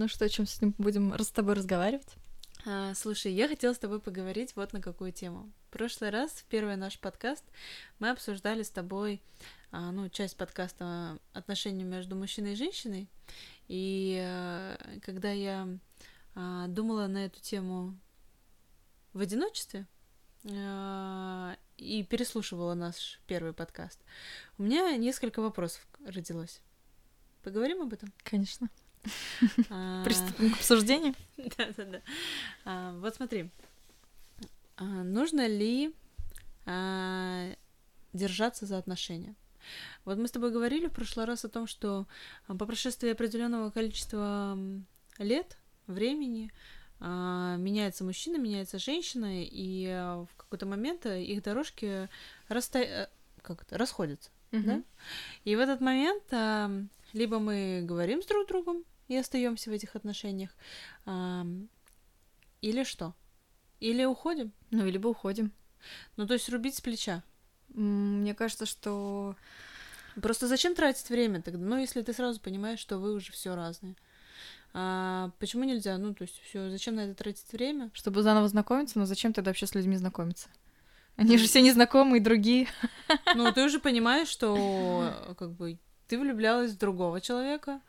Ну что, о чем с ним будем с тобой разговаривать? А, слушай, я хотела с тобой поговорить вот на какую тему. В прошлый раз, в первый наш подкаст, мы обсуждали с тобой, а, ну, часть подкаста отношения между мужчиной и женщиной. И а, когда я а, думала на эту тему в одиночестве а, и переслушивала наш первый подкаст, у меня несколько вопросов родилось. Поговорим об этом? Конечно. А, Приступим к обсуждению. Да-да-да. А, вот смотри. А, нужно ли держаться за отношения? Вот мы с тобой говорили в прошлый раз о том, что по прошествии определенного количества лет, времени, меняется мужчина, меняется женщина, и в какой-то момент их дорожки расста... Э, как это? расходятся. Uh-huh. Да? И в этот момент либо мы говорим с друг другом и остаемся в этих отношениях, или что? Или уходим? Ну, либо уходим. Ну, то есть рубить с плеча. Мне кажется, что просто зачем тратить время тогда? Ну, если ты сразу понимаешь, что вы уже все разные. А почему нельзя? Ну, то есть, все, зачем на это тратить время? Чтобы заново знакомиться, но зачем тогда вообще с людьми знакомиться? Они же все незнакомые, другие. Ну, ты уже понимаешь, что как бы ты влюблялась в другого человека,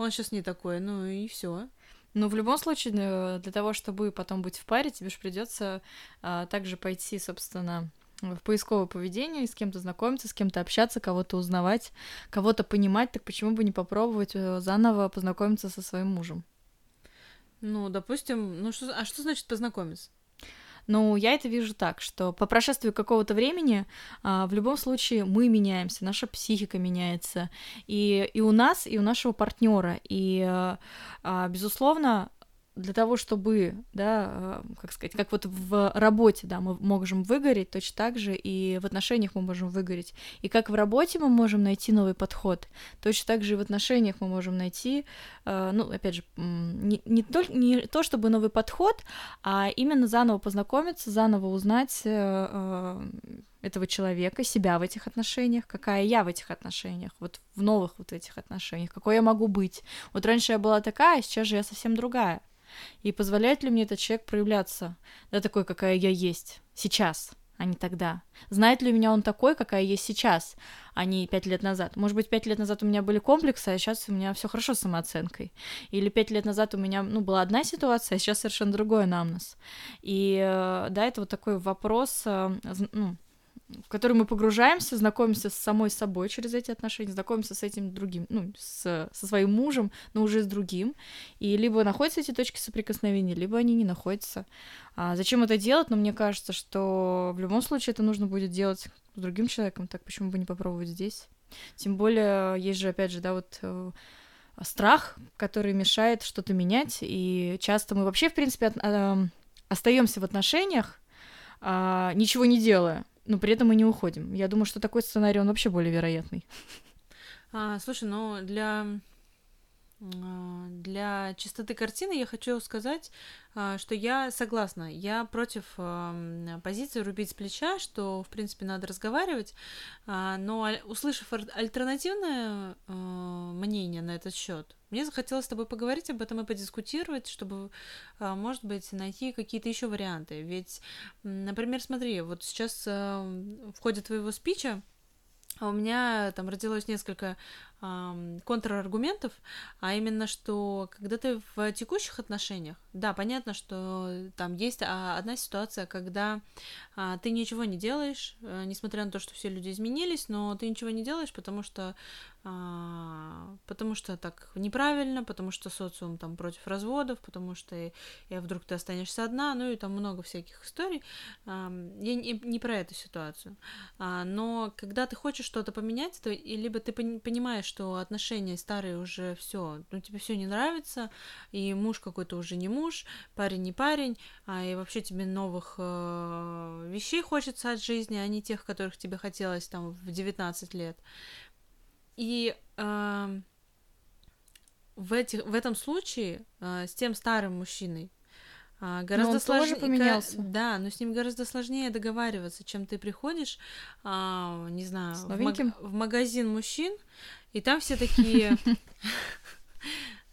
он сейчас не такой, ну и все. Ну, в любом случае, э, для того, чтобы потом быть в паре, тебе же придется а, также пойти, собственно, в поисковое поведение, с кем-то знакомиться, с кем-то общаться, кого-то узнавать, кого-то понимать, так почему бы не попробовать э, заново познакомиться со своим мужем? Ну, допустим, ну что, а что значит познакомиться? Но я это вижу так, что по прошествии какого-то времени а, в любом случае мы меняемся, наша психика меняется, и, и у нас, и у нашего партнера. И, а, безусловно, для того, чтобы, да, э, как сказать, как вот в работе, да, мы можем выгореть, точно так же и в отношениях мы можем выгореть. И как в работе мы можем найти новый подход, точно так же и в отношениях мы можем найти, э, ну, опять же, не, не, то, не то, чтобы новый подход, а именно заново познакомиться, заново узнать э, этого человека, себя в этих отношениях, какая я в этих отношениях, вот в новых вот этих отношениях, какой я могу быть. Вот раньше я была такая, а сейчас же я совсем другая. И позволяет ли мне этот человек проявляться, да, такой, какая я есть сейчас, а не тогда? Знает ли меня он такой, какая есть сейчас, а не пять лет назад? Может быть, пять лет назад у меня были комплексы, а сейчас у меня все хорошо с самооценкой. Или пять лет назад у меня, ну, была одна ситуация, а сейчас совершенно другой намнос. И, э, да, это вот такой вопрос, э, ну, в который мы погружаемся, знакомимся с самой собой через эти отношения, знакомимся с этим другим, ну, с, со своим мужем, но уже с другим. И либо находятся эти точки соприкосновения, либо они не находятся. А зачем это делать? Но ну, мне кажется, что в любом случае это нужно будет делать с другим человеком, так почему бы не попробовать здесь? Тем более, есть же, опять же, да, вот э, страх, который мешает что-то менять, и часто мы вообще, в принципе, от, э, остаемся в отношениях, э, ничего не делая но при этом мы не уходим. Я думаю, что такой сценарий, он вообще более вероятный. А, слушай, ну для для чистоты картины я хочу сказать, а, что я согласна. Я против позиции рубить с плеча, что, в принципе, надо разговаривать. А, но услышав альтернативное мнение на этот счет, мне захотелось с тобой поговорить об этом и подискутировать, чтобы, может быть, найти какие-то еще варианты. Ведь, например, смотри, вот сейчас в ходе твоего спича у меня там родилось несколько контраргументов, а именно, что когда ты в текущих отношениях, да, понятно, что там есть а, одна ситуация, когда а, ты ничего не делаешь, а, несмотря на то, что все люди изменились, но ты ничего не делаешь, потому что а, потому что так неправильно, потому что социум там против разводов, потому что и вдруг ты останешься одна, ну и там много всяких историй. Я не, не про эту ситуацию. Но когда ты хочешь что-то поменять, то либо ты понимаешь, что отношения старые уже все, ну тебе все не нравится, и муж какой-то уже не муж, парень не парень, а и вообще тебе новых э, вещей хочется от жизни, а не тех, которых тебе хотелось там в 19 лет. И э, в, этих, в этом случае э, с тем старым мужчиной а, гораздо сложнее поменялся. Да, но с ним гораздо сложнее договариваться, чем ты приходишь, а, не знаю, в, маг... в магазин мужчин, и там все такие.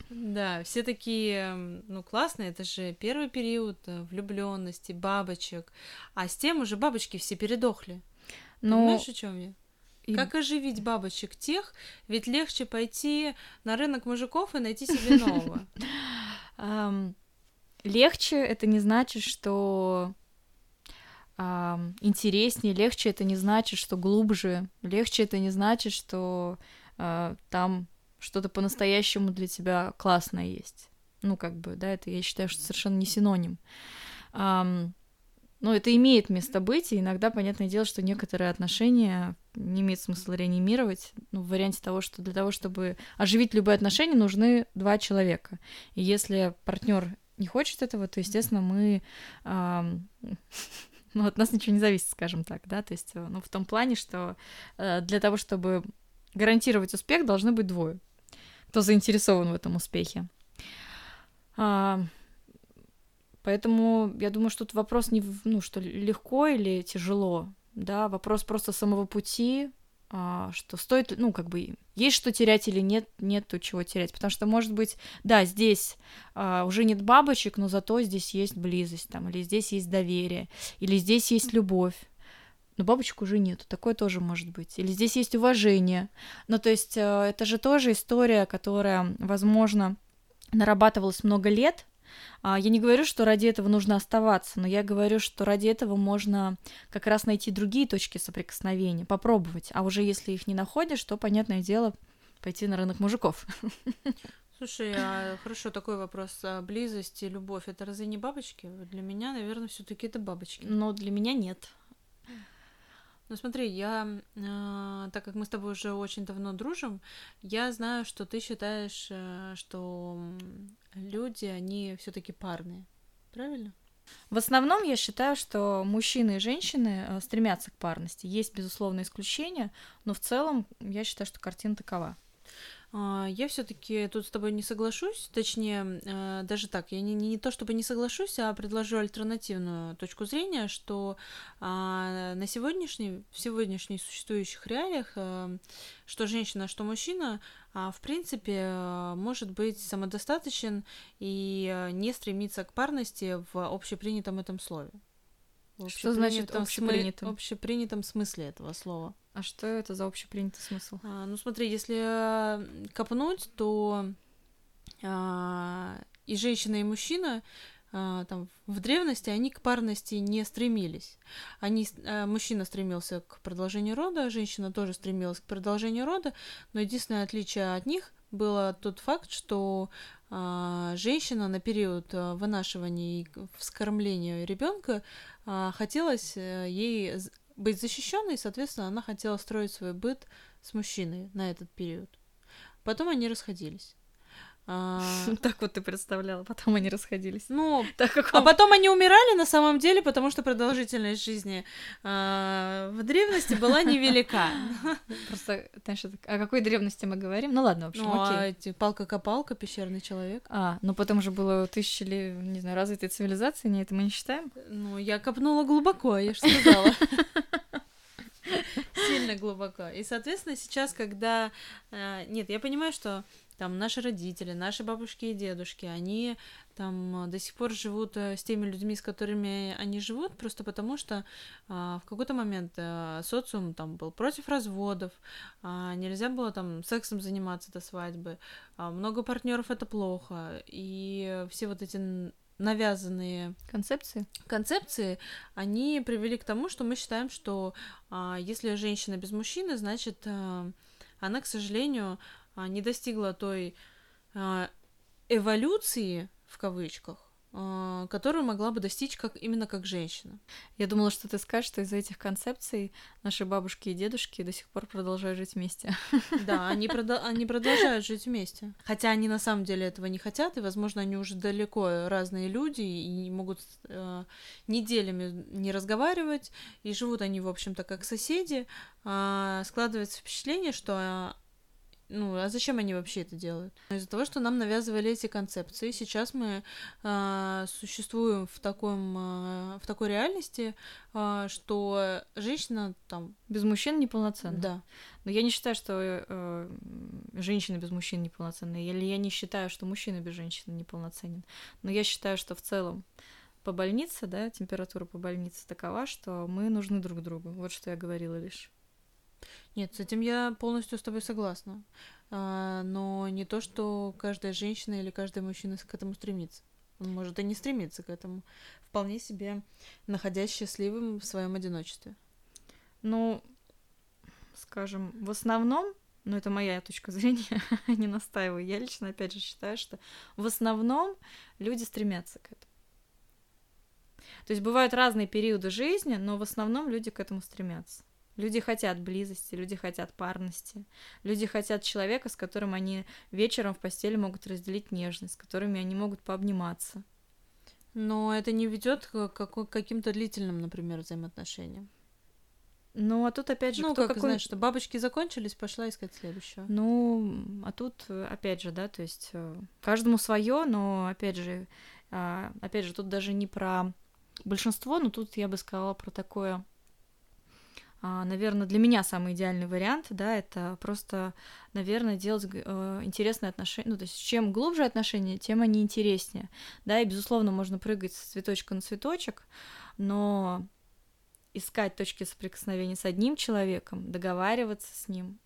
Да, все такие, ну, классные, это же первый период э, влюбленности, бабочек, а с тем уже бабочки все передохли. Ну, Понимаешь, о чем я? И... Как оживить бабочек тех? Ведь легче пойти на рынок мужиков и найти себе нового. Легче это не значит, что интереснее, легче это не значит, что глубже, легче это не значит, что а, там что-то по-настоящему для тебя классное есть. Ну, как бы, да, это я считаю, что совершенно не синоним. Но это имеет место быть, и иногда, понятное дело, что некоторые отношения не имеет смысла реанимировать, ну, в варианте того, что для того, чтобы оживить любые отношения, нужны два человека. И если партнер не хочет этого, то, естественно, мы... Ну, от нас ничего не зависит, скажем так, да, то есть, ну, в том плане, что э, для того, чтобы гарантировать успех, должны быть двое, кто заинтересован в этом успехе. А, Поэтому я думаю, что тут вопрос не, в, ну, что легко или тяжело, да, вопрос просто самого пути, что стоит, ну, как бы, есть что терять или нет, нету чего терять, потому что, может быть, да, здесь а, уже нет бабочек, но зато здесь есть близость, там, или здесь есть доверие, или здесь есть любовь, но бабочек уже нету, такое тоже может быть. Или здесь есть уважение. Ну, то есть э, это же тоже история, которая, возможно, нарабатывалась много лет, а, я не говорю, что ради этого нужно оставаться, но я говорю, что ради этого можно как раз найти другие точки соприкосновения, попробовать. А уже если их не находишь, то, понятное дело, пойти на рынок мужиков. Слушай, а хорошо, такой вопрос. А близость и любовь это разве не бабочки? Для меня, наверное, все-таки это бабочки. Но для меня нет. Ну смотри, я, э, так как мы с тобой уже очень давно дружим, я знаю, что ты считаешь, э, что люди, они все-таки парные, правильно? В основном я считаю, что мужчины и женщины э, стремятся к парности. Есть, безусловно, исключения, но в целом я считаю, что картина такова. А, я все-таки тут с тобой не соглашусь, точнее, э, даже так, я не, не то чтобы не соглашусь, а предложу альтернативную точку зрения, что а, на сегодняшней, в сегодняшних существующих реалиях, э, что женщина, что мужчина, а, в принципе, может быть самодостаточен и э, не стремиться к парности в общепринятом этом слове. Что значит общепринятом? В общепринятом смысле этого слова. А что это за общепринятый смысл? А, ну смотри, если копнуть, то а, и женщина, и мужчина а, там в древности они к парности не стремились. Они, а, мужчина стремился к продолжению рода, женщина тоже стремилась к продолжению рода, но единственное отличие от них было тот факт, что а, женщина на период а, вынашивания и вскормления ребенка а, хотелось э, ей быть защищенной, соответственно, она хотела строить свой быт с мужчиной на этот период. Потом они расходились. А... Так вот ты представляла, потом они расходились. Ну, так как а потом они умирали на самом деле, потому что продолжительность жизни а, в древности была невелика. Просто, знаешь, о какой древности мы говорим? Ну ладно, в общем, ну, окей. А палка-копалка, пещерный человек. А, ну потом же было тысячи ли, не знаю, развитой цивилизации, не это мы не считаем? Ну, я копнула глубоко, я же сказала. Сильно глубоко. И, соответственно, сейчас, когда... Э, нет, я понимаю, что там наши родители, наши бабушки и дедушки, они там до сих пор живут э, с теми людьми, с которыми они живут, просто потому что а, в какой-то момент а, социум там был против разводов, а, нельзя было там сексом заниматься до свадьбы, а, много партнеров это плохо, и все вот эти навязанные концепции. Концепции, они привели к тому, что мы считаем, что а, если женщина без мужчины, значит, а, она, к сожалению, а, не достигла той а, эволюции в кавычках, которую могла бы достичь как, именно как женщина. Я думала, что ты скажешь, что из-за этих концепций наши бабушки и дедушки до сих пор продолжают жить вместе. Да, они, прода- они продолжают жить вместе. Хотя они на самом деле этого не хотят, и, возможно, они уже далеко разные люди и могут э, неделями не разговаривать, и живут они, в общем-то, как соседи. Э, складывается впечатление, что ну, а зачем они вообще это делают? Из-за того, что нам навязывали эти концепции, сейчас мы э, существуем в таком, э, в такой реальности, э, что женщина там без мужчин неполноценна. Да. Но я не считаю, что э, женщина без мужчин неполноценна, или я не считаю, что мужчина без женщины неполноценен. Но я считаю, что в целом по больнице, да, температура по больнице такова, что мы нужны друг другу. Вот что я говорила лишь. Нет, с этим я полностью с тобой согласна. А, но не то, что каждая женщина или каждый мужчина к этому стремится. Он может и не стремиться к этому, вполне себе находясь счастливым в своем одиночестве. Ну, скажем, в основном, ну это моя точка зрения, не настаиваю, я лично опять же считаю, что в основном люди стремятся к этому. То есть бывают разные периоды жизни, но в основном люди к этому стремятся. Люди хотят близости, люди хотят парности, люди хотят человека, с которым они вечером в постели могут разделить нежность, с которыми они могут пообниматься. Но это не ведет к каким-то длительным, например, взаимоотношениям. Ну, а тут опять же, ну, кто как, какой... знаешь, что бабочки закончились, пошла искать следующего. Ну, а тут опять же, да, то есть э, каждому свое, но опять же, а, опять же, тут даже не про большинство, но тут я бы сказала про такое наверное, для меня самый идеальный вариант, да, это просто, наверное, делать э, интересные отношения, ну, то есть чем глубже отношения, тем они интереснее, да, и, безусловно, можно прыгать с цветочка на цветочек, но искать точки соприкосновения с одним человеком, договариваться с ним,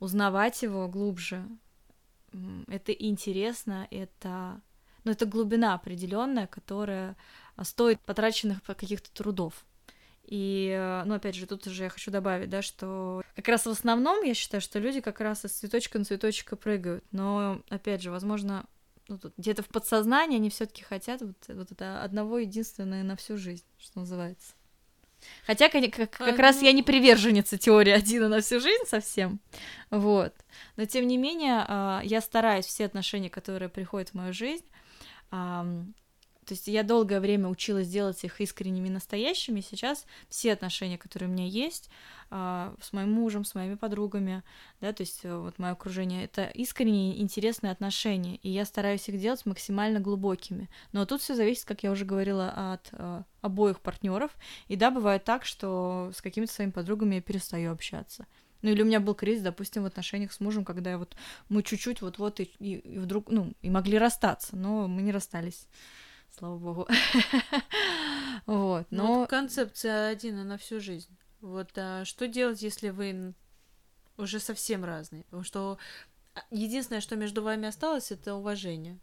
узнавать его глубже, это интересно, это, ну, это глубина определенная, которая стоит потраченных каких-то трудов. И, э, ну, опять же, тут уже я хочу добавить, да, что как раз в основном я считаю, что люди как раз из цветочка на цветочка прыгают. Но, опять же, возможно, ну, где-то в подсознании они все таки хотят вот, вот это одного единственное на всю жизнь, что называется. Хотя, как, как, как раз я не приверженница теории один на всю жизнь совсем, вот. Но, тем не менее, а, я стараюсь все отношения, которые приходят в мою жизнь, то есть я долгое время училась делать их искренними, настоящими. Сейчас все отношения, которые у меня есть э, с моим мужем, с моими подругами, да, то есть э, вот мое окружение, это искренние, интересные отношения, и я стараюсь их делать максимально глубокими. Но тут все зависит, как я уже говорила, от э, обоих партнеров. И да, бывает так, что с какими-то своими подругами я перестаю общаться. Ну или у меня был кризис, допустим, в отношениях с мужем, когда я вот мы чуть-чуть вот-вот и, и вдруг, ну, и могли расстаться, но мы не расстались слава богу. вот, ну, но... Вот концепция один на всю жизнь. Вот а что делать, если вы уже совсем разные? Потому что а, единственное, что между вами осталось, это уважение.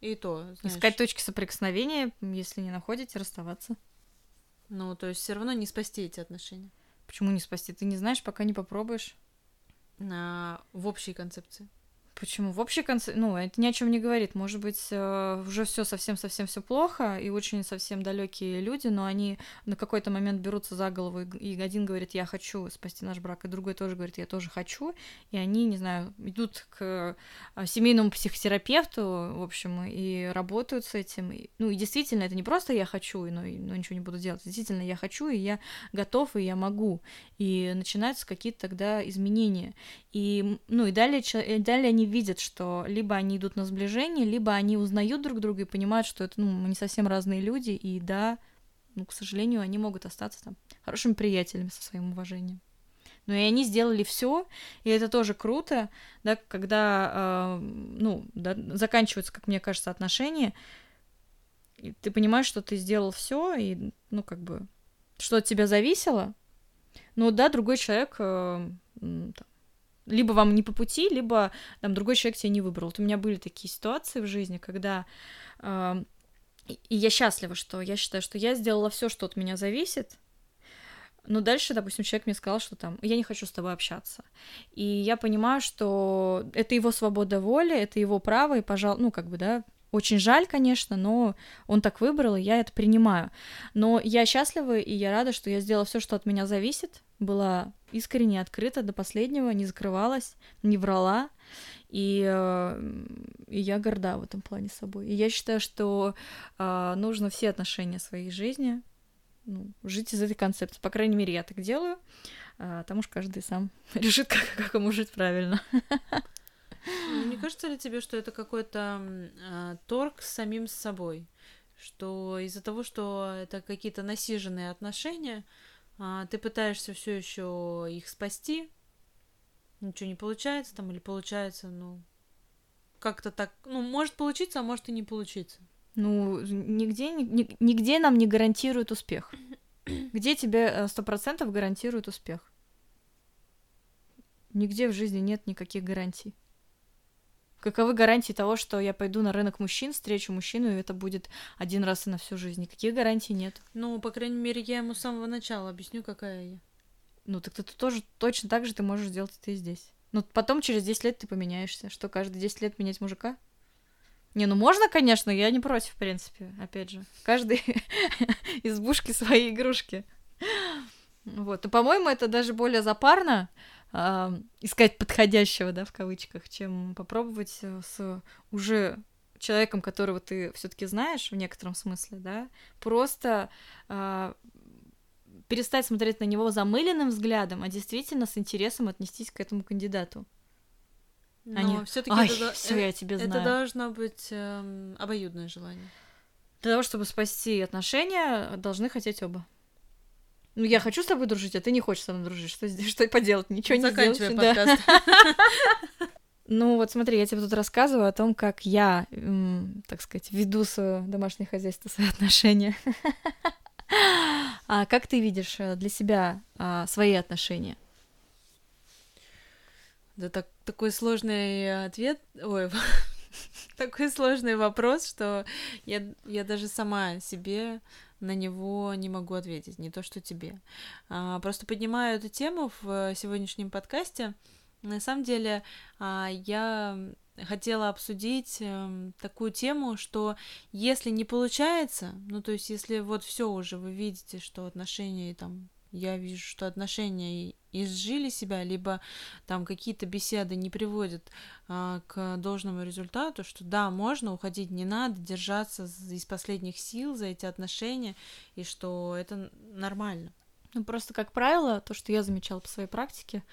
И то, знаешь... Искать точки соприкосновения, если не находите, расставаться. Ну, то есть все равно не спасти эти отношения. Почему не спасти? Ты не знаешь, пока не попробуешь. На... В общей концепции. Почему? В общей конце, ну, это ни о чем не говорит. Может быть, э, уже все совсем-совсем все плохо, и очень совсем далекие люди, но они на какой-то момент берутся за голову, и один говорит, я хочу спасти наш брак, и другой тоже говорит, я тоже хочу, и они, не знаю, идут к э, семейному психотерапевту, в общем, и работают с этим. Ну, и действительно, это не просто я хочу, но, но ничего не буду делать. Действительно, я хочу, и я готов, и я могу. И начинаются какие-то тогда изменения. И, ну, и далее, далее они видят, что либо они идут на сближение, либо они узнают друг друга и понимают, что это, ну, мы не совсем разные люди, и да, ну, к сожалению, они могут остаться там хорошими приятелями со своим уважением. Но и они сделали все, и это тоже круто, да, когда, э, ну, да, заканчиваются, как мне кажется, отношения, и ты понимаешь, что ты сделал все, и, ну, как бы, что от тебя зависело, ну, да, другой человек э, там, либо вам не по пути, либо там другой человек тебя не выбрал. Вот у меня были такие ситуации в жизни, когда э, и я счастлива, что я считаю, что я сделала все, что от меня зависит. Но дальше, допустим, человек мне сказал, что там я не хочу с тобой общаться. И я понимаю, что это его свобода воли, это его право, и, пожалуй, ну, как бы, да, очень жаль, конечно, но он так выбрал, и я это принимаю. Но я счастлива, и я рада, что я сделала все, что от меня зависит, была искренне открыта до последнего, не закрывалась, не врала. И, э, и я горда в этом плане собой. И я считаю, что э, нужно все отношения своей жизни ну, жить из этой концепции. По крайней мере, я так делаю. А там уж каждый сам решит, как, как ему жить правильно. Ну, не кажется ли тебе, что это какой-то э, торг с самим собой? Что из-за того, что это какие-то насиженные отношения, э, ты пытаешься все еще их спасти, ничего не получается там или получается, ну, как-то так, ну, может получиться, а может и не получиться. Ну, нигде, нигде нам не гарантирует успех. Где тебе э, сто процентов гарантирует успех? Нигде в жизни нет никаких гарантий. Каковы гарантии того, что я пойду на рынок мужчин, встречу мужчину, и это будет один раз и на всю жизнь? Никаких гарантий нет. Ну, по крайней мере, я ему с самого начала объясню, какая я. Ну, так ты, тоже точно так же ты можешь сделать это и здесь. Ну, потом через 10 лет ты поменяешься. Что, каждые 10 лет менять мужика? Не, ну можно, конечно, я не против, в принципе, опять же. Каждый избушки свои игрушки. Вот, и, по-моему, это даже более запарно э, искать подходящего, да, в кавычках, чем попробовать с уже человеком, которого ты все-таки знаешь в некотором смысле, да, просто э, перестать смотреть на него замыленным взглядом, а действительно с интересом отнестись к этому кандидату. Но Они... все-таки это, все, я тебе знаю. это должно быть эм, обоюдное желание. Для того, чтобы спасти отношения, должны хотеть оба. Ну, я хочу с тобой дружить, а ты не хочешь со мной дружить. Что, что поделать? Ничего не сделать. подкаст. Да. Ну, вот смотри, я тебе тут рассказываю о том, как я, так сказать, веду свое домашнее хозяйство, свои отношения. А как ты видишь э, для себя а, свои отношения? Да так, такой сложный ответ, ой, такой сложный вопрос, что я, я даже сама себе на него не могу ответить, не то что тебе. А, просто поднимаю эту тему в сегодняшнем подкасте. На самом деле а, я хотела обсудить э, такую тему, что если не получается, ну то есть если вот все уже вы видите, что отношения там я вижу, что отношения изжили себя, либо там какие-то беседы не приводят а, к должному результату, что да, можно уходить, не надо держаться из последних сил за эти отношения, и что это нормально. Ну, просто, как правило, то, что я замечала по своей практике,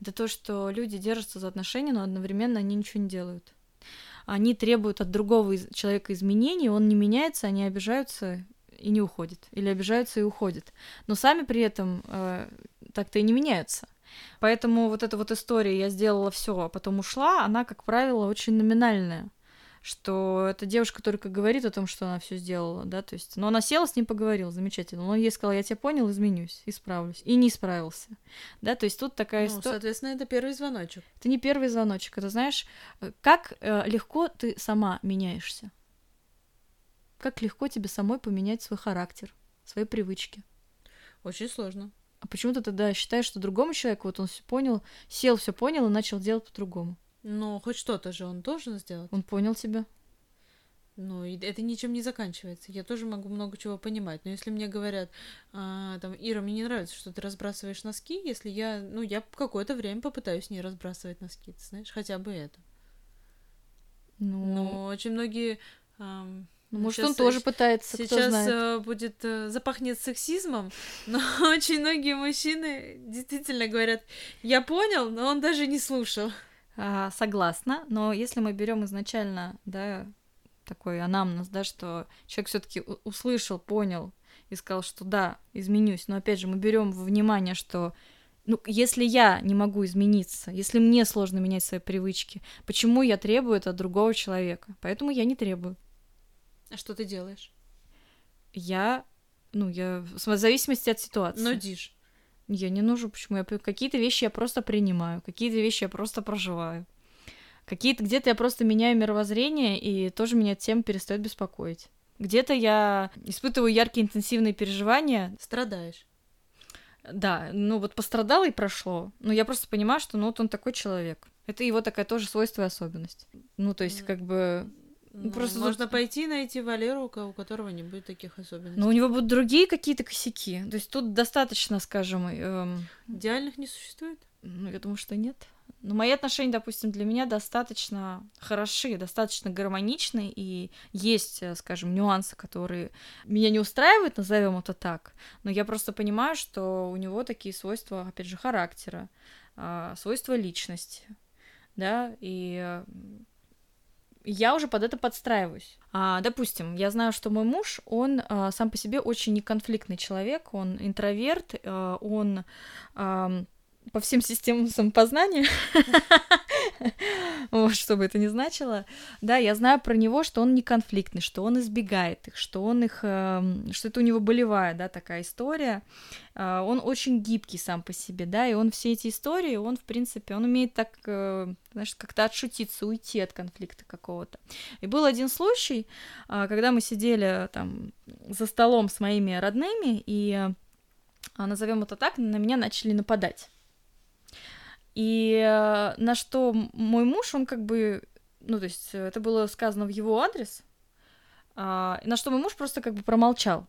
это то, что люди держатся за отношения, но одновременно они ничего не делают. Они требуют от другого человека изменений, он не меняется, они обижаются и не уходит, или обижаются и уходят. Но сами при этом э, так-то и не меняются. Поэтому вот эта вот история «я сделала все, а потом ушла», она, как правило, очень номинальная что эта девушка только говорит о том, что она все сделала, да, то есть, но она села с ним поговорила, замечательно, но он ей сказал, я тебя понял, изменюсь, исправлюсь, и не исправился, да, то есть тут такая ну, история. соответственно, это первый звоночек. Это не первый звоночек, это знаешь, э, как э, легко ты сама меняешься, как легко тебе самой поменять свой характер, свои привычки. Очень сложно. А почему ты тогда считаешь, что другому человеку вот он все понял, сел, все понял и начал делать по-другому? Ну, хоть что-то же он должен сделать. Он понял тебя. Ну, и это ничем не заканчивается. Я тоже могу много чего понимать. Но если мне говорят, а, там, Ира, мне не нравится, что ты разбрасываешь носки, если я, ну, я какое-то время попытаюсь не разбрасывать носки, ты знаешь, хотя бы это. Ну, Но очень многие эм, ну, может, сейчас, он тоже пытается, Сейчас кто знает. Э, будет э, запахнет сексизмом, но очень многие мужчины действительно говорят, я понял, но он даже не слушал. А, согласна, но если мы берем изначально, да, такой анамнез, да, что человек все-таки услышал, понял и сказал, что да, изменюсь, но опять же мы берем во внимание, что ну, если я не могу измениться, если мне сложно менять свои привычки, почему я требую это от другого человека? Поэтому я не требую. А что ты делаешь? Я, ну, я в зависимости от ситуации. Нудишь. Я не нужу, почему? Я какие-то вещи я просто принимаю, какие-то вещи я просто проживаю. Какие-то где-то я просто меняю мировоззрение, и тоже меня тем перестает беспокоить. Где-то я испытываю яркие интенсивные переживания. Страдаешь. Да, ну вот пострадало и прошло. Но я просто понимаю, что ну вот он такой человек. Это его такая тоже свойство и особенность. Ну, то есть, как бы Просто можно тут... пойти найти Валеру, у которого не будет таких особенностей. Но у него будут другие какие-то косяки. То есть тут достаточно, скажем... Эм... Идеальных не существует? Ну, я думаю, что нет. Но мои отношения, допустим, для меня достаточно хороши, достаточно гармоничны, и есть, э, скажем, нюансы, которые меня не устраивают, назовем это так. Но я просто понимаю, что у него такие свойства, опять же, характера, а, свойства личности да, и я уже под это подстраиваюсь. А, допустим, я знаю, что мой муж, он а, сам по себе очень неконфликтный человек, он интроверт, а, он а, по всем системам самопознания, вот, что бы это ни значило, да, я знаю про него, что он не конфликтный, что он избегает их, что он их, эм, что это у него болевая, да, такая история, э, он очень гибкий сам по себе, да, и он все эти истории, он, в принципе, он умеет так, э, знаешь, как-то отшутиться, уйти от конфликта какого-то. И был один случай, э, когда мы сидели там за столом с моими родными, и назовем это так, на меня начали нападать. И э, на что мой муж, он как бы, ну, то есть э, это было сказано в его адрес, а, на что мой муж просто как бы промолчал.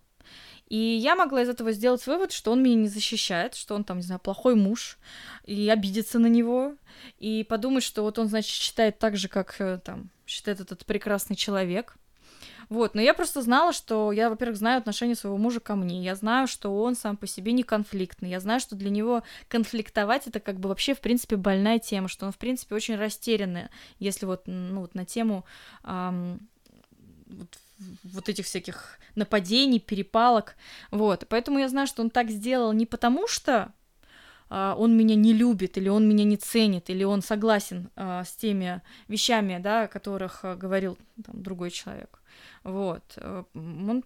И я могла из этого сделать вывод, что он меня не защищает, что он там, не знаю, плохой муж, и обидеться на него, и подумать, что вот он, значит, считает так же, как э, там считает этот прекрасный человек. Вот, но я просто знала, что я, во-первых, знаю отношение своего мужа ко мне, я знаю, что он сам по себе не конфликтный, я знаю, что для него конфликтовать это как бы вообще, в принципе, больная тема, что он, в принципе, очень растерянный, если вот, ну, вот на тему эм, вот, вот этих всяких нападений, перепалок, вот, поэтому я знаю, что он так сделал не потому, что а, он меня не любит, или он меня не ценит, или он согласен uh, с теми вещами, да, о которых uh, говорил там, другой человек. Вот. Э, он,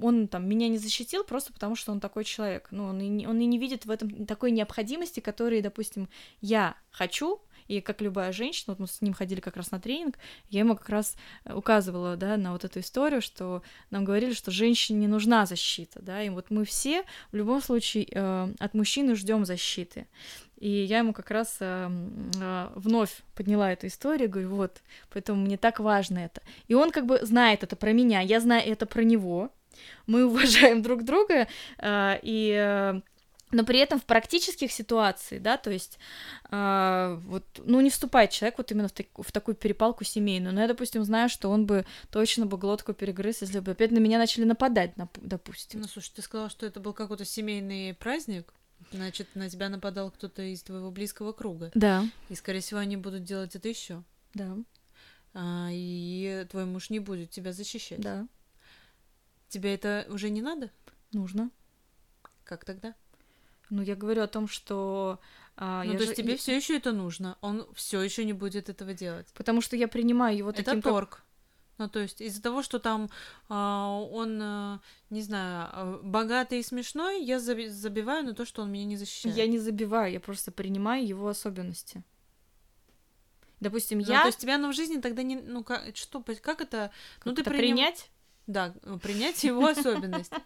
он там меня не защитил просто потому, что он такой человек. Ну, он и, он и не видит в этом такой необходимости, которой, допустим, я хочу, и как любая женщина, вот мы с ним ходили как раз на тренинг, я ему как раз указывала, да, на вот эту историю, что нам говорили, что женщине не нужна защита, да, и вот мы все в любом случае э, от мужчины ждем защиты. И я ему как раз э, э, вновь подняла эту историю, говорю, вот, поэтому мне так важно это. И он как бы знает это про меня, я знаю это про него, мы уважаем друг друга, э, и э, но при этом в практических ситуациях, да, то есть, э, вот, ну, не вступает человек вот именно в, так, в такую перепалку семейную, но я, допустим, знаю, что он бы точно бы глотку перегрыз, если бы опять на меня начали нападать, допустим. Ну, слушай, ты сказала, что это был какой-то семейный праздник? Значит, на тебя нападал кто-то из твоего близкого круга. Да. И, скорее всего, они будут делать это еще. Да. А, и твой муж не будет тебя защищать. Да. Тебе это уже не надо? Нужно. Как тогда? Ну, я говорю о том, что... А, ну, то есть же... тебе все еще это нужно. Он все еще не будет этого делать. Потому что я принимаю его таким... Это торг. Как... Ну, то есть из-за того, что там э, он, э, не знаю, э, богатый и смешной, я забиваю на то, что он меня не защищает. Я не забиваю, я просто принимаю его особенности. Допустим, ну, я... То есть тебя оно в жизни тогда не... Ну, как, что, как это... Как ну, ты это приним... принять? Да, принять его особенность.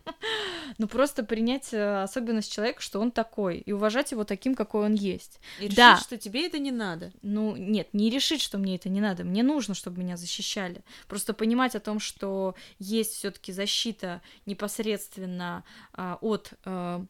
Ну, просто принять э, особенность человека, что он такой, и уважать его таким, какой он есть. И решить, да. что тебе это не надо. Ну, нет, не решить, что мне это не надо. Мне нужно, чтобы меня защищали. Просто понимать о том, что есть все таки защита непосредственно а, от а,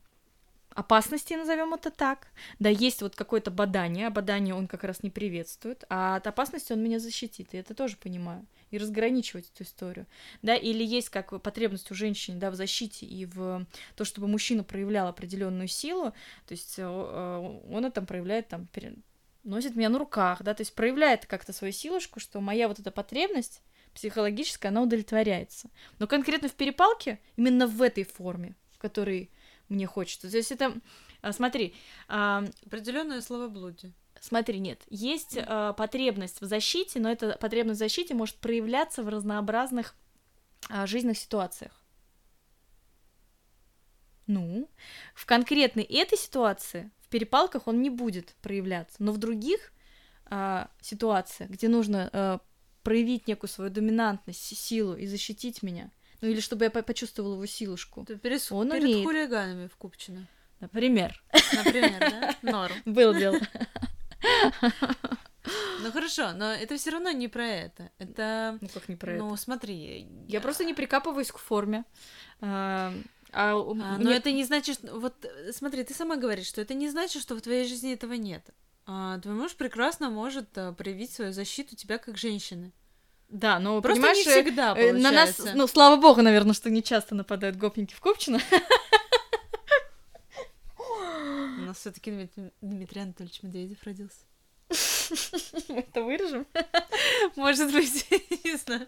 опасности, назовем это так. Да, есть вот какое-то бадание, а бадание он как раз не приветствует, а от опасности он меня защитит, и это тоже понимаю. И разграничивать эту историю. Да, или есть как потребность у женщины, да, в защите и в то, чтобы мужчина проявлял определенную силу, то есть э, э, он это проявляет там, носит меня на руках, да, то есть проявляет как-то свою силушку, что моя вот эта потребность психологическая, она удовлетворяется. Но конкретно в перепалке, именно в этой форме, в которой мне хочется. То есть это, а, смотри... А... Определенное словоблудие. Смотри, нет, есть э, потребность в защите, но эта потребность в защите может проявляться в разнообразных э, жизненных ситуациях. Ну, в конкретной этой ситуации, в перепалках он не будет проявляться, но в других э, ситуациях, где нужно э, проявить некую свою доминантность, силу и защитить меня, ну или чтобы я почувствовала его силушку. Ты перед, он перед умеет. хулиганами в Купчино. Например. Например, да? Норм. Был дело. Ну хорошо, но это все равно не про это. Это. Ну как не про это? Ну смотри. Я просто не прикапываюсь к форме. А, а, а, но это не значит, вот смотри, ты сама говоришь, что это не значит, что в твоей жизни этого нет. А, твой муж прекрасно может а, проявить свою защиту тебя как женщины. Да, но Просто понимаешь, не всегда э, на нас, ну слава богу, наверное, что не часто нападают гопники в Купчино. У нас все-таки Дмитрий Анатольевич Медведев родился. Это вырежем? Может быть, не знаю.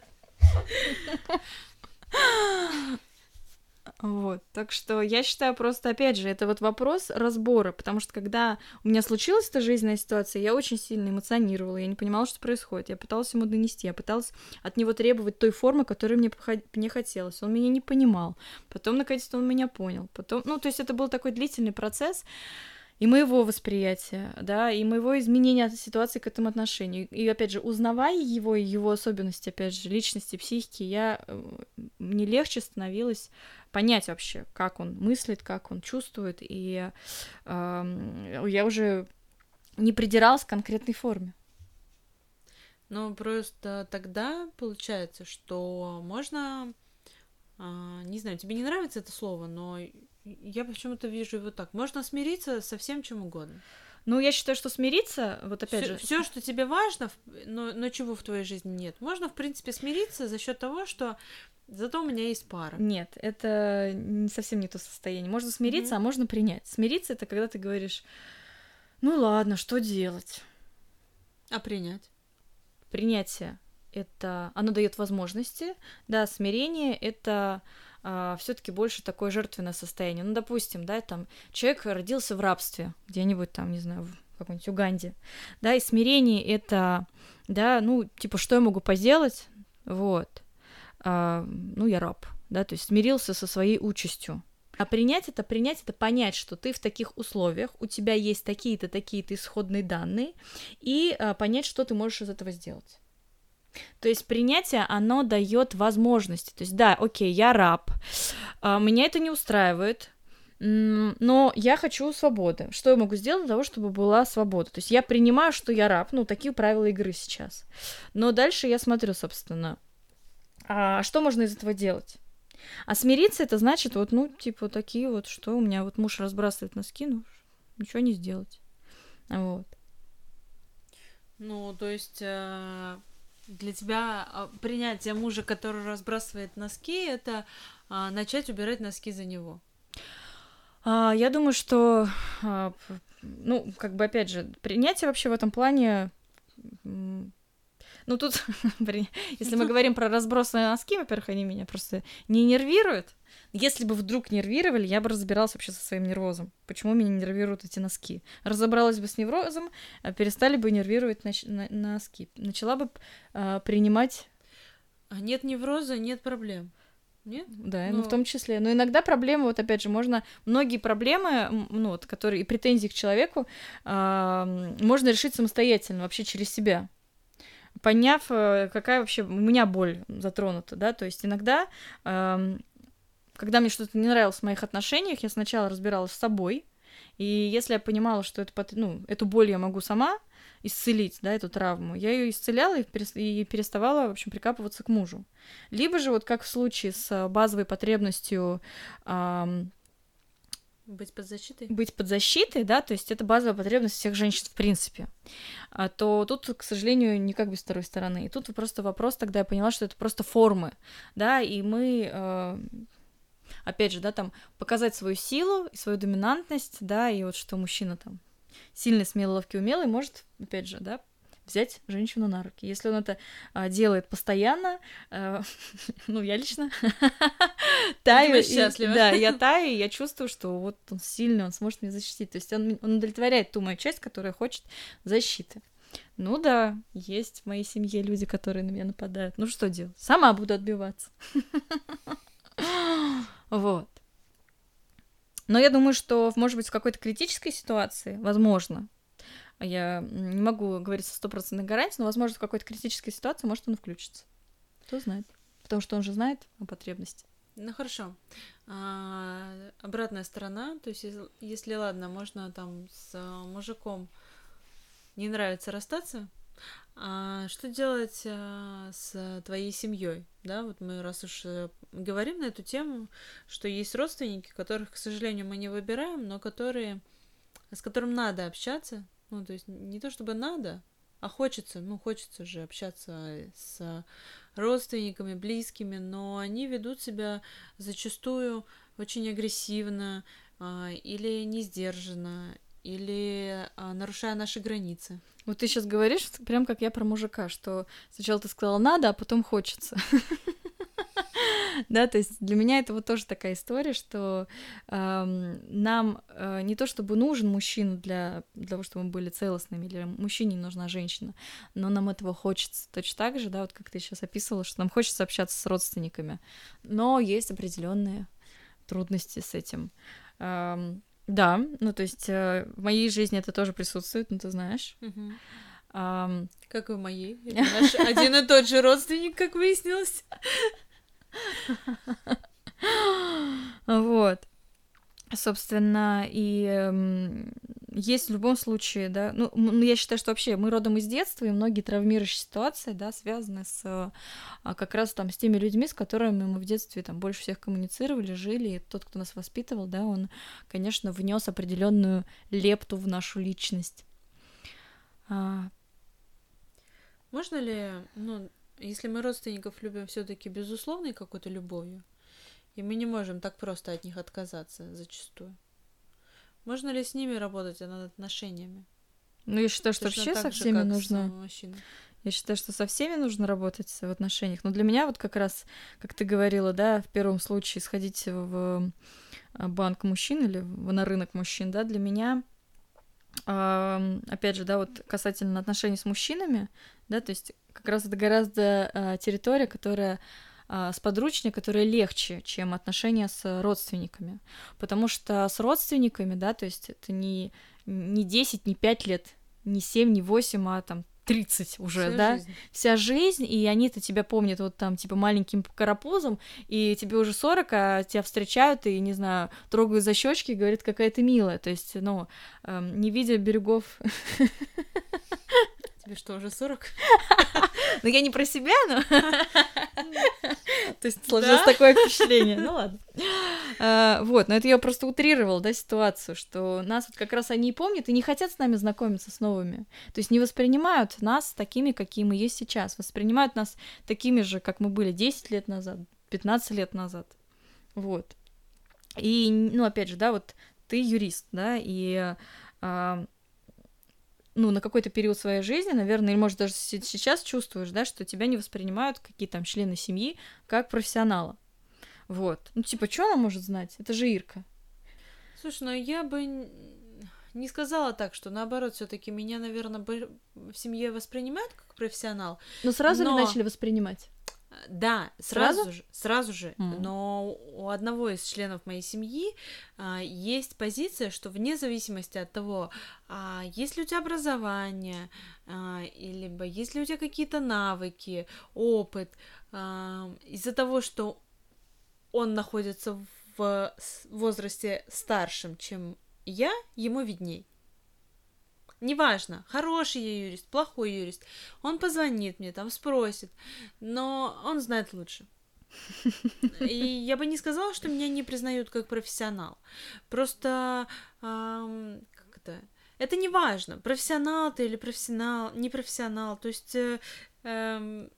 Вот, так что я считаю просто, опять же, это вот вопрос разбора, потому что когда у меня случилась эта жизненная ситуация, я очень сильно эмоционировала, я не понимала, что происходит, я пыталась ему донести, я пыталась от него требовать той формы, которой мне, мне хотелось, он меня не понимал, потом, наконец-то, он меня понял, потом, ну, то есть это был такой длительный процесс, и моего восприятия, да, и моего изменения ситуации к этому отношению. И опять же, узнавая его и его особенности, опять же, личности, психики, я э, мне легче становилось понять вообще, как он мыслит, как он чувствует, и э, я уже не придиралась к конкретной форме. Ну, просто тогда получается, что можно, э, не знаю, тебе не нравится это слово, но я почему-то вижу его так. Можно смириться со всем чем угодно. Ну, я считаю, что смириться, вот опять всё, же... Все, что тебе важно, но, но чего в твоей жизни нет. Можно, в принципе, смириться за счет того, что зато у меня есть пара. Нет, это совсем не то состояние. Можно смириться, mm-hmm. а можно принять. Смириться это когда ты говоришь, ну ладно, что делать? А принять? Принятие это оно дает возможности, да, смирение это а, все-таки больше такое жертвенное состояние. Ну, допустим, да, там человек родился в рабстве, где-нибудь там, не знаю, в какой-нибудь Уганде, да, и смирение это, да, ну, типа, что я могу поделать, вот, а, ну, я раб, да, то есть смирился со своей участью. А принять это, принять это понять, что ты в таких условиях, у тебя есть такие-то, такие-то исходные данные, и а, понять, что ты можешь из этого сделать. То есть принятие, оно дает возможности. То есть, да, окей, я раб, а, меня это не устраивает, но я хочу свободы. Что я могу сделать для того, чтобы была свобода? То есть я принимаю, что я раб, ну, такие правила игры сейчас. Но дальше я смотрю, собственно, а что можно из этого делать? А смириться это значит вот, ну, типа, такие вот, что у меня вот муж разбрасывает носки, ну, ничего не сделать. Вот. Ну, то есть, э, для тебя а, принятие мужа, который разбрасывает носки, это а, начать убирать носки за него? А, я думаю, что, ну, как бы опять же, принятие вообще в этом плане ну тут, если мы говорим про разбросанные носки, во-первых, они меня просто не нервируют. Если бы вдруг нервировали, я бы разбиралась вообще со своим нервозом. Почему меня нервируют эти носки? Разобралась бы с неврозом, а перестали бы нервировать ноч- на- носки. Начала бы э, принимать... А нет невроза, нет проблем. Нет? Да, Но... ну в том числе. Но иногда проблемы, вот опять же, можно многие проблемы, ну вот, которые и претензии к человеку, э, можно решить самостоятельно, вообще через себя поняв, э, какая вообще у меня боль затронута, да, то есть иногда, э, когда мне что-то не нравилось в моих отношениях, я сначала разбиралась с собой, и если я понимала, что это, ну, эту боль я могу сама исцелить, да, эту травму, я ее исцеляла и переставала, в общем, прикапываться к мужу. Либо же, вот как в случае с базовой потребностью э, быть под защитой? Быть под защитой, да, то есть это базовая потребность всех женщин в принципе. А, то тут, к сожалению, никак без второй стороны. И тут просто вопрос, тогда я поняла, что это просто формы, да, и мы, э, опять же, да, там, показать свою силу и свою доминантность, да, и вот что мужчина там сильный, смелый, ловкий, умелый может, опять же, да, взять женщину на руки. Если он это а, делает постоянно, а, ну, я лично таю. счастлива. Да, я таю, и я чувствую, что вот он сильный, он сможет меня защитить. То есть он, он удовлетворяет ту мою часть, которая хочет защиты. Ну да, есть в моей семье люди, которые на меня нападают. Ну что делать? Сама буду отбиваться. Вот. Но я думаю, что, может быть, в какой-то критической ситуации, возможно, я не могу говорить со стопроцентной гарантией, но, возможно, в какой-то критической ситуации может он включится. Кто знает. Потому что он же знает о потребности. Ну хорошо. А, обратная сторона, то есть если, если ладно, можно там с мужиком не нравится расстаться, а что делать а, с твоей семьей? Да, вот мы раз уж э, говорим на эту тему, что есть родственники, которых, к сожалению, мы не выбираем, но которые с которым надо общаться, ну, то есть не то чтобы надо, а хочется, ну, хочется же общаться с родственниками, близкими, но они ведут себя зачастую очень агрессивно а, или не сдержанно, или а, нарушая наши границы. Вот ты сейчас говоришь, прям как я про мужика, что сначала ты сказала надо, а потом хочется. Да, то есть для меня это вот тоже такая история, что э, нам э, не то чтобы нужен мужчина для, для того, чтобы мы были целостными, или мужчине нужна женщина, но нам этого хочется точно так же, да, вот как ты сейчас описывала, что нам хочется общаться с родственниками, но есть определенные трудности с этим. Эм, да, ну то есть э, в моей жизни это тоже присутствует, ну ты знаешь. Ам, Как и в моей. Наш один и тот же родственник, как выяснилось. Вот. Собственно, и эм, есть в любом случае, да, ну, ну, я считаю, что вообще мы родом из детства, и многие травмирующие ситуации, да, связаны с э, а, как раз там с теми людьми, с которыми мы в детстве там больше всех коммуницировали, жили, и тот, кто нас воспитывал, да, он, конечно, внес определенную лепту в нашу личность. А, Можно ли, ну, если мы родственников любим все-таки безусловной какой-то любовью, и мы не можем так просто от них отказаться зачастую, можно ли с ними работать над отношениями? ну, я считаю, что Точно вообще со же, всеми с, нужно... Я считаю, что со всеми нужно работать в отношениях. Но для меня вот как раз, как ты говорила, да, в первом случае сходить в а, банк мужчин или на рынок мужчин, да, для меня, опять же, да, вот касательно отношений с мужчинами, да, то есть как раз это гораздо а, территория, которая а, сподручнее, которая легче, чем отношения с родственниками. Потому что с родственниками, да, то есть это не, не 10, не 5 лет, не 7, не 8, а там 30 уже, Вся да, жизнь. вся жизнь, и они-то тебя помнят вот там, типа, маленьким карапузом, и тебе уже 40, а тебя встречают и, не знаю, трогают за щечки и говорят, какая ты милая. То есть, ну, эм, не видя берегов... Тебе что, уже 40? Ну, я не про себя, но... То есть сложилось такое впечатление. Ну, ладно. А, Вот, но это я просто утрировала, да, ситуацию, что нас вот как раз они и помнят, и не хотят с нами знакомиться с новыми. То есть не воспринимают нас такими, какие мы есть сейчас. Воспринимают нас такими же, как мы были 10 лет назад, 15 лет назад. Вот. И, ну, опять же, да, вот ты юрист, да, и а, ну, на какой-то период своей жизни, наверное, или, может, даже се- сейчас чувствуешь, да, что тебя не воспринимают какие там члены семьи как профессионала. Вот. Ну, типа, что она может знать? Это же Ирка. Слушай, ну я бы не сказала так, что наоборот, все-таки меня, наверное, в семье воспринимают как профессионал. Но сразу Но- ли начали воспринимать? Да, сразу, Сразу? же, сразу же. М. Но у одного из членов моей семьи а, есть позиция, что вне зависимости от того, а, есть ли у тебя образование, а, либо есть ли у тебя какие-то навыки, опыт, а, из-за того, что он находится в возрасте старшем, чем я, ему видней. Неважно, хороший я юрист, плохой юрист. Он позвонит мне, там спросит, но он знает лучше. И я бы не сказала, что меня не признают как профессионал. Просто ам, как это? Это не важно, профессионал ты или профессионал, не профессионал. То есть э, эм,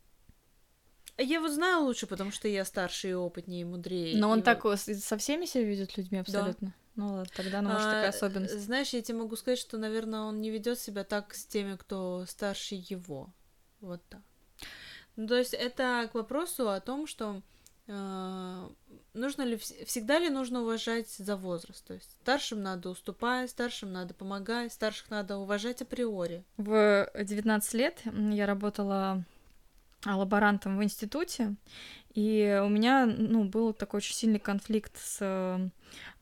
я вот знаю лучше, потому что я старше и опытнее, и мудрее. Но он и так э, с- со всеми себя ведет людьми абсолютно. Ну ладно, тогда, ну, может, такая а, особенность. Знаешь, я тебе могу сказать, что, наверное, он не ведет себя так с теми, кто старше его. Вот так. Ну, то есть это к вопросу о том, что э, нужно ли вс- всегда ли нужно уважать за возраст. То есть старшим надо уступать, старшим надо помогать, старших надо уважать априори. В 19 лет я работала лаборантом в институте, и у меня, ну, был такой очень сильный конфликт с э,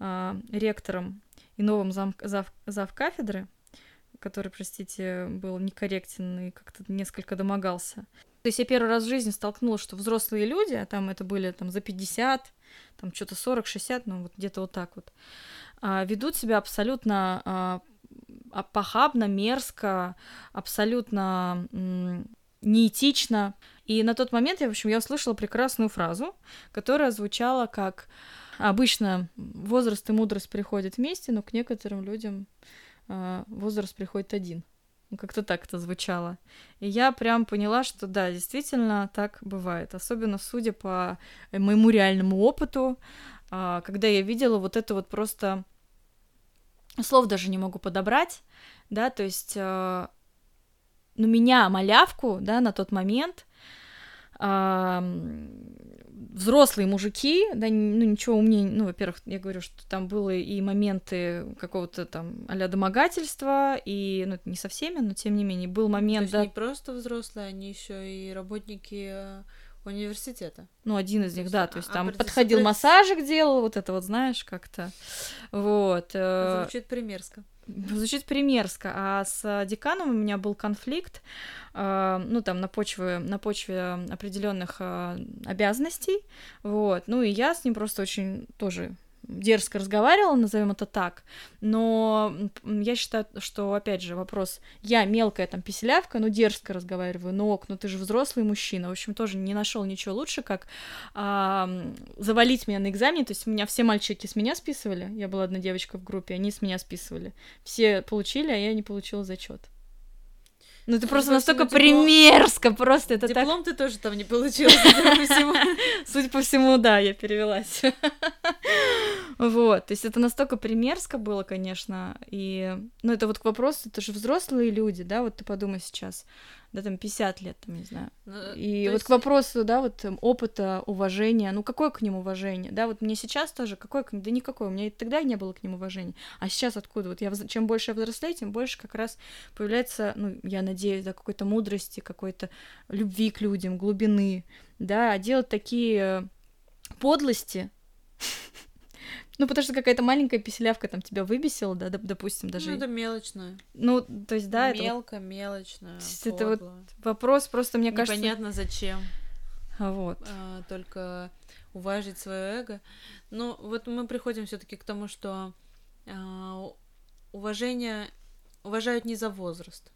а, ректором и новым зам, зав, зав кафедры, который, простите, был некорректен и как-то несколько домогался. То есть я первый раз в жизни столкнулась, что взрослые люди, а там это были там за 50, там что-то 40-60, ну вот где-то вот так вот, а, ведут себя абсолютно а, похабно, мерзко, абсолютно неэтично. И на тот момент я, в общем, я услышала прекрасную фразу, которая звучала как обычно возраст и мудрость приходят вместе, но к некоторым людям а, возраст приходит один. Ну, как-то так это звучало. И я прям поняла, что да, действительно так бывает. Особенно судя по моему реальному опыту, а, когда я видела вот это вот просто слов даже не могу подобрать, да, то есть, э, ну, меня, малявку, да, на тот момент, взрослые мужики, да, ну ничего умнее, ну, во-первых, я говорю, что там было и моменты какого-то там а домогательства, и, ну, не со всеми, но тем не менее, был момент, То да... не просто взрослые, они еще и работники э, университета. Ну, один из них, да, то есть а, там а, подходил массажик делал, вот это вот, знаешь, как-то, вот. Э, Звучит примерзко. Звучит примерзко, а с деканом у меня был конфликт, э, ну, там, на почве, на почве определенных э, обязанностей, вот, ну, и я с ним просто очень тоже дерзко разговаривала, назовем это так, но я считаю, что, опять же, вопрос, я мелкая там писелявка, но дерзко разговариваю, но ок, ну ты же взрослый мужчина, в общем, тоже не нашел ничего лучше, как а, завалить меня на экзамене, то есть меня все мальчики с меня списывали, я была одна девочка в группе, они с меня списывали, все получили, а я не получила зачет. Ну, это просто настолько диплом... примерзко, просто это Диплом так... ты тоже там не получил, судя по всему. Судя по всему, да, я перевелась. Вот, то есть это настолько примерзко было, конечно, и, ну, это вот к вопросу, это же взрослые люди, да, вот ты подумай сейчас, да, там 50 лет, там, не знаю. Ну, и вот есть... к вопросу, да, вот там, опыта, уважения, ну какое к ним уважение, да, вот мне сейчас тоже, какое к ним, да никакое, у меня и тогда не было к ним уважения, а сейчас откуда, вот я, чем больше я взрослею, тем больше как раз появляется, ну, я надеюсь, да, какой-то мудрости, какой-то любви к людям, глубины, да, а делать такие подлости, ну, потому что какая-то маленькая писелявка там тебя выбесила, да, допустим, даже. Ну, это мелочное. Ну, то есть, да, Мелко, это... мелочно. Это вот вопрос просто, мне Непонятно кажется. Непонятно зачем. А вот. А, только уважить свое эго. Ну, вот мы приходим все-таки к тому, что а, уважение уважают не за возраст.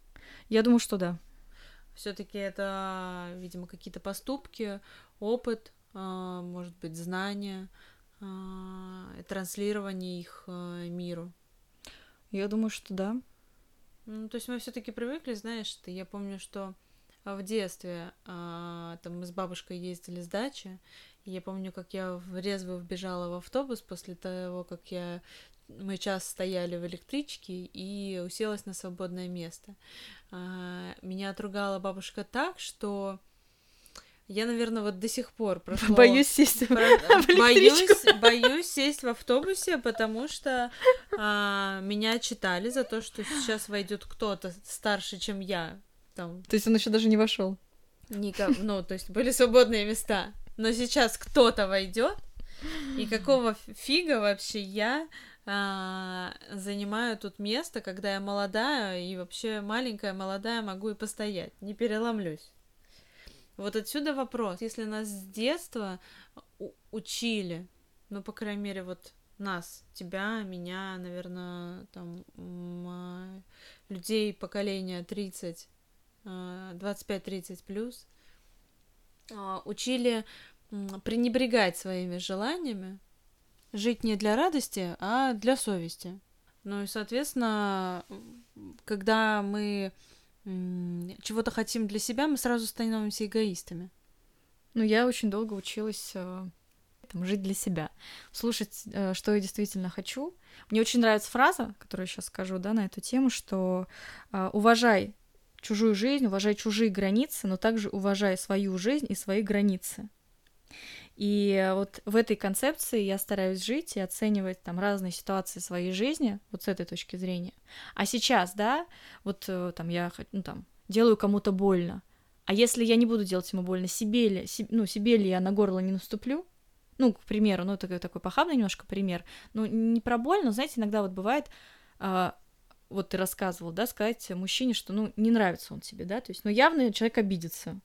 Я думаю, что да. Все-таки это, видимо, какие-то поступки, опыт, а, может быть, знания транслирование их э, миру? Я думаю, что да. Ну, то есть мы все-таки привыкли, знаешь, ты, я помню, что в детстве э, там мы с бабушкой ездили с дачи, и я помню, как я резво вбежала в автобус после того, как я мы час стояли в электричке и уселась на свободное место. Меня отругала бабушка так, что я, наверное, вот до сих пор прошло... Боюсь сесть Про... в боюсь, боюсь сесть в автобусе, потому что а, меня читали за то, что сейчас войдет кто-то старше, чем я. Там. То есть он еще даже не вошел. Никак, ну, то есть были свободные места. Но сейчас кто-то войдет, и какого фига вообще я а, занимаю тут место, когда я молодая и вообще маленькая, молодая, могу и постоять, не переломлюсь. Вот отсюда вопрос. Если нас с детства учили, ну, по крайней мере, вот нас, тебя, меня, наверное, там, а, людей поколения 30, 25-30 а, плюс, а, учили пренебрегать своими желаниями, жить не для радости, а для совести. Ну и, соответственно, когда мы чего-то хотим для себя, мы сразу становимся эгоистами. Ну, я очень долго училась э, там, жить для себя, слушать, э, что я действительно хочу. Мне очень нравится фраза, которую я сейчас скажу, да, на эту тему, что э, уважай чужую жизнь, уважай чужие границы, но также уважай свою жизнь и свои границы. И вот в этой концепции я стараюсь жить и оценивать там разные ситуации своей жизни вот с этой точки зрения. А сейчас, да, вот э, там я ну, там, делаю кому-то больно. А если я не буду делать ему больно, себе ли, себе, ну, себе ли я на горло не наступлю? Ну, к примеру, ну, такой, такой похабный немножко пример. Ну, не про боль, но, знаете, иногда вот бывает, э, вот ты рассказывал, да, сказать мужчине, что, ну, не нравится он тебе, да, то есть, ну, явно человек обидится,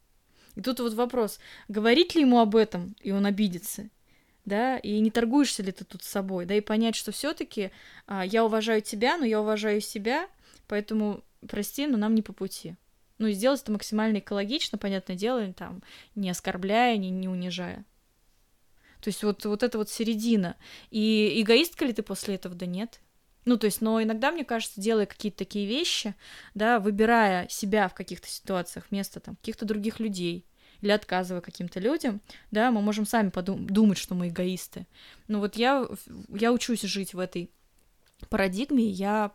и тут вот вопрос, говорить ли ему об этом, и он обидится, да, и не торгуешься ли ты тут с собой, да, и понять, что все таки а, я уважаю тебя, но я уважаю себя, поэтому прости, но нам не по пути. Ну, и сделать это максимально экологично, понятное дело, там, не оскорбляя, не, не унижая. То есть вот, вот это вот середина. И эгоистка ли ты после этого? Да нет. Ну, то есть, но иногда, мне кажется, делая какие-то такие вещи, да, выбирая себя в каких-то ситуациях вместо там каких-то других людей, или отказывая каким-то людям, да, мы можем сами подумать, что мы эгоисты. Ну вот я, я учусь жить в этой парадигме я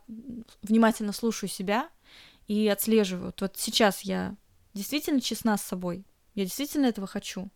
внимательно слушаю себя и отслеживаю. Вот сейчас я действительно честна с собой, я действительно этого хочу,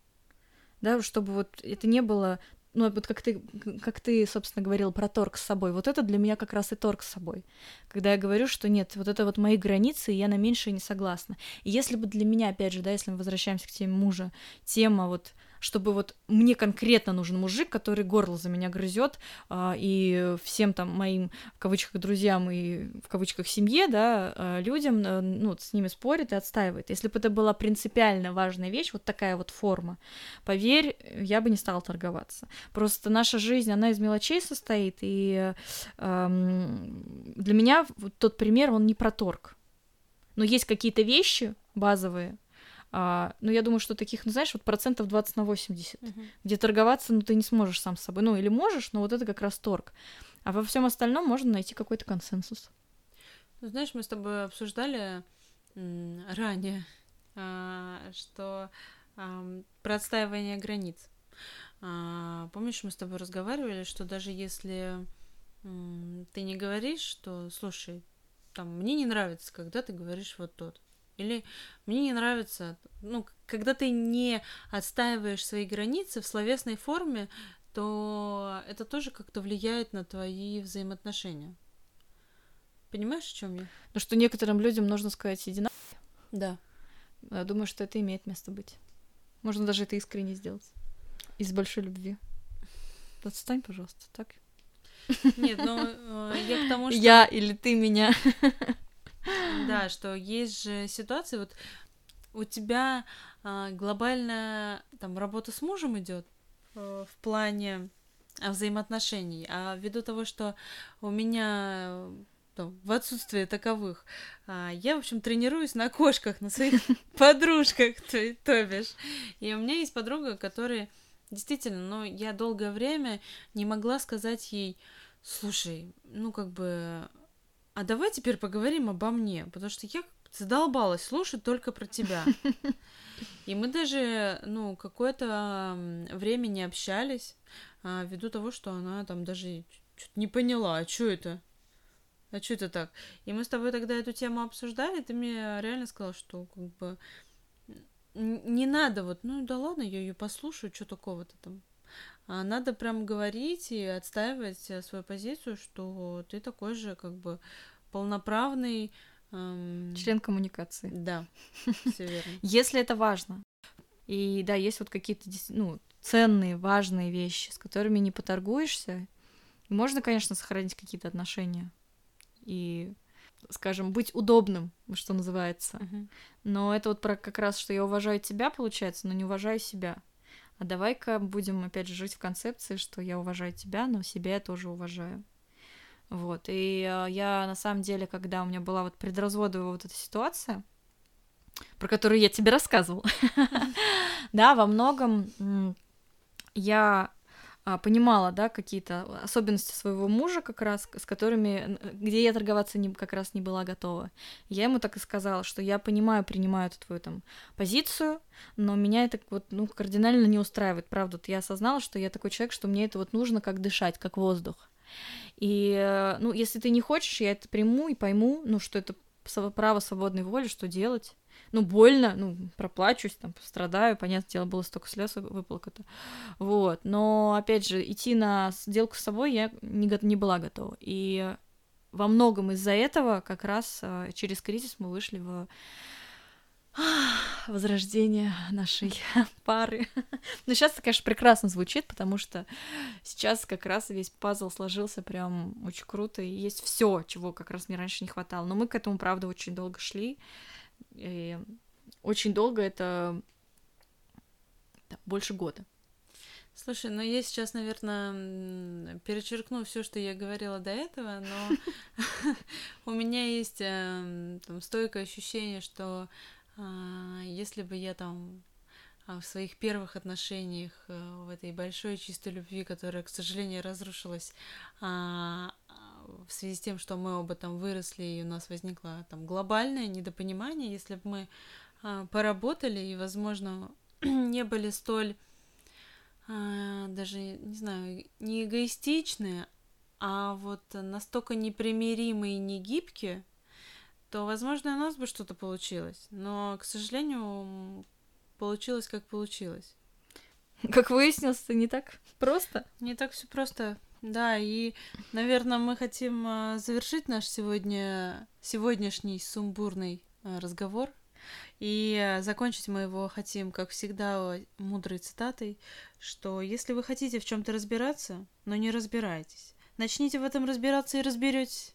да, чтобы вот это не было ну, вот как ты, как ты, собственно, говорил про торг с собой, вот это для меня как раз и торг с собой. Когда я говорю, что нет, вот это вот мои границы, и я на меньшее не согласна. И если бы для меня, опять же, да, если мы возвращаемся к теме мужа, тема вот чтобы вот мне конкретно нужен мужик, который горло за меня грызет, а, и всем там моим, в кавычках, друзьям и в кавычках семье, да, а, людям, а, ну, с ними спорит и отстаивает. Если бы это была принципиально важная вещь, вот такая вот форма, поверь, я бы не стала торговаться. Просто наша жизнь, она из мелочей состоит, и эм, для меня вот тот пример, он не про торг. Но есть какие-то вещи базовые, а, ну, я думаю, что таких, ну, знаешь, вот процентов 20 на 80, uh-huh. где торговаться, ну, ты не сможешь сам с собой. Ну, или можешь, но вот это как раз торг. А во всем остальном можно найти какой-то консенсус. Ну, знаешь, мы с тобой обсуждали ранее, а, что про отстаивание границ. А, помнишь, мы с тобой разговаривали, что даже если ты не говоришь, что, слушай, там, мне не нравится, когда ты говоришь вот тот. Или мне не нравится, ну, когда ты не отстаиваешь свои границы в словесной форме, то это тоже как-то влияет на твои взаимоотношения. Понимаешь, о чем я? Ну, что некоторым людям нужно сказать иди на... Да. Я думаю, что это имеет место быть. Можно даже это искренне сделать. Из большой любви. Отстань, пожалуйста, так? Нет, ну, э, я к тому, что... Я или ты меня. Да, что есть же ситуации, вот у тебя а, глобальная там работа с мужем идет э, в плане взаимоотношений, а ввиду того, что у меня ну, в отсутствие таковых, а, я, в общем, тренируюсь на кошках, на своих подружках, то, то бишь. И у меня есть подруга, которая действительно, ну, я долгое время не могла сказать ей, слушай, ну, как бы, а давай теперь поговорим обо мне, потому что я задолбалась слушать только про тебя. И мы даже, ну, какое-то время не общались, а, ввиду того, что она там даже что-то не поняла, а что это? А что это так? И мы с тобой тогда эту тему обсуждали, ты мне реально сказал, что как бы не надо вот, ну да ладно, я ее послушаю, что такого-то там. А надо прям говорить и отстаивать э, свою позицию, что ты такой же как бы полноправный эм... член коммуникации. Да, все верно. Если это важно. И да, есть вот какие-то ну, ценные, важные вещи, с которыми не поторгуешься. можно, конечно, сохранить какие-то отношения. И скажем, быть удобным, что называется. Uh-huh. Но это вот про как раз, что я уважаю тебя, получается, но не уважаю себя. А давай-ка будем, опять же, жить в концепции, что я уважаю тебя, но себя я тоже уважаю. Вот, и э, я на самом деле, когда у меня была вот предразводовая вот эта ситуация, про которую я тебе рассказывал, да, во многом я а, понимала, да, какие-то особенности своего мужа как раз, с которыми, где я торговаться не, как раз не была готова. Я ему так и сказала, что я понимаю, принимаю эту твою там позицию, но меня это вот, ну, кардинально не устраивает, правда. Я осознала, что я такой человек, что мне это вот нужно как дышать, как воздух. И, э, ну, если ты не хочешь, я это приму и пойму, ну, что это право свободной воли, что делать. Ну, больно, ну, проплачусь, там, пострадаю, понятное дело, было столько слез выплакано. Вот, но, опять же, идти на сделку с собой я не, не была готова. И во многом из-за этого как раз э, через кризис мы вышли в возрождение нашей пары. Но сейчас это, конечно, прекрасно звучит, потому что сейчас как раз весь пазл сложился прям очень круто, и есть все, чего как раз мне раньше не хватало. Но мы к этому, правда, очень долго шли. И очень долго это да, больше года. Слушай, ну я сейчас, наверное, перечеркну все, что я говорила до этого, но у меня есть эм, там стойкое ощущение, что а, если бы я там а, в своих первых отношениях, э, в этой большой чистой любви, которая, к сожалению, разрушилась а, в связи с тем, что мы оба там выросли, и у нас возникло там глобальное недопонимание, если бы мы поработали и, возможно, не были столь даже, не знаю, не эгоистичные, а вот настолько непримиримы и негибки, то, возможно, у нас бы что-то получилось. Но, к сожалению, получилось, как получилось. Как выяснилось, это не так просто. Не так все просто. Да, и, наверное, мы хотим а, завершить наш сегодня сегодняшний сумбурный а, разговор. И а, закончить мы его хотим, как всегда, мудрой цитатой, что если вы хотите в чем-то разбираться, но не разбираетесь, начните в этом разбираться и разберетесь.